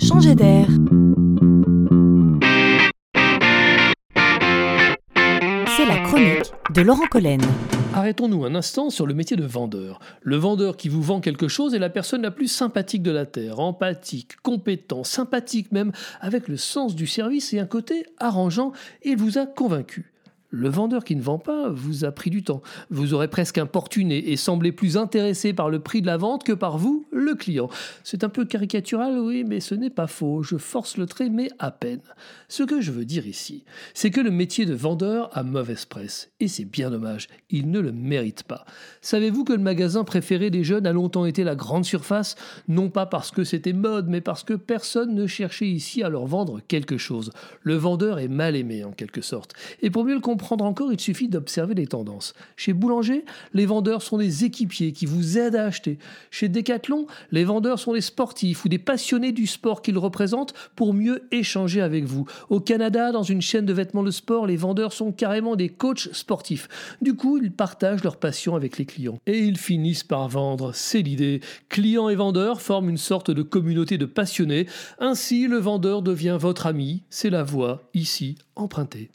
changer d'air. C'est la chronique de Laurent Collen. Arrêtons-nous un instant sur le métier de vendeur. Le vendeur qui vous vend quelque chose est la personne la plus sympathique de la Terre, empathique, compétent, sympathique même, avec le sens du service et un côté arrangeant, il vous a convaincu. Le vendeur qui ne vend pas vous a pris du temps. Vous aurez presque importuné et semblé plus intéressé par le prix de la vente que par vous, le client. C'est un peu caricatural, oui, mais ce n'est pas faux. Je force le trait, mais à peine. Ce que je veux dire ici, c'est que le métier de vendeur a mauvaise presse. Et c'est bien dommage. Il ne le mérite pas. Savez-vous que le magasin préféré des jeunes a longtemps été la grande surface? Non pas parce que c'était mode, mais parce que personne ne cherchait ici à leur vendre quelque chose. Le vendeur est mal aimé, en quelque sorte. Et pour mieux le comprendre encore, il suffit d'observer les tendances. Chez Boulanger, les vendeurs sont des équipiers qui vous aident à acheter. Chez Decathlon, les vendeurs sont des sportifs ou des passionnés du sport qu'ils représentent pour mieux échanger avec vous. Au Canada, dans une chaîne de vêtements de sport, les vendeurs sont carrément des coachs sportifs. Du coup, ils partagent leur passion avec les clients. Et ils finissent par vendre, c'est l'idée. Clients et vendeurs forment une sorte de communauté de passionnés. Ainsi, le vendeur devient votre ami. C'est la voie, ici, empruntée.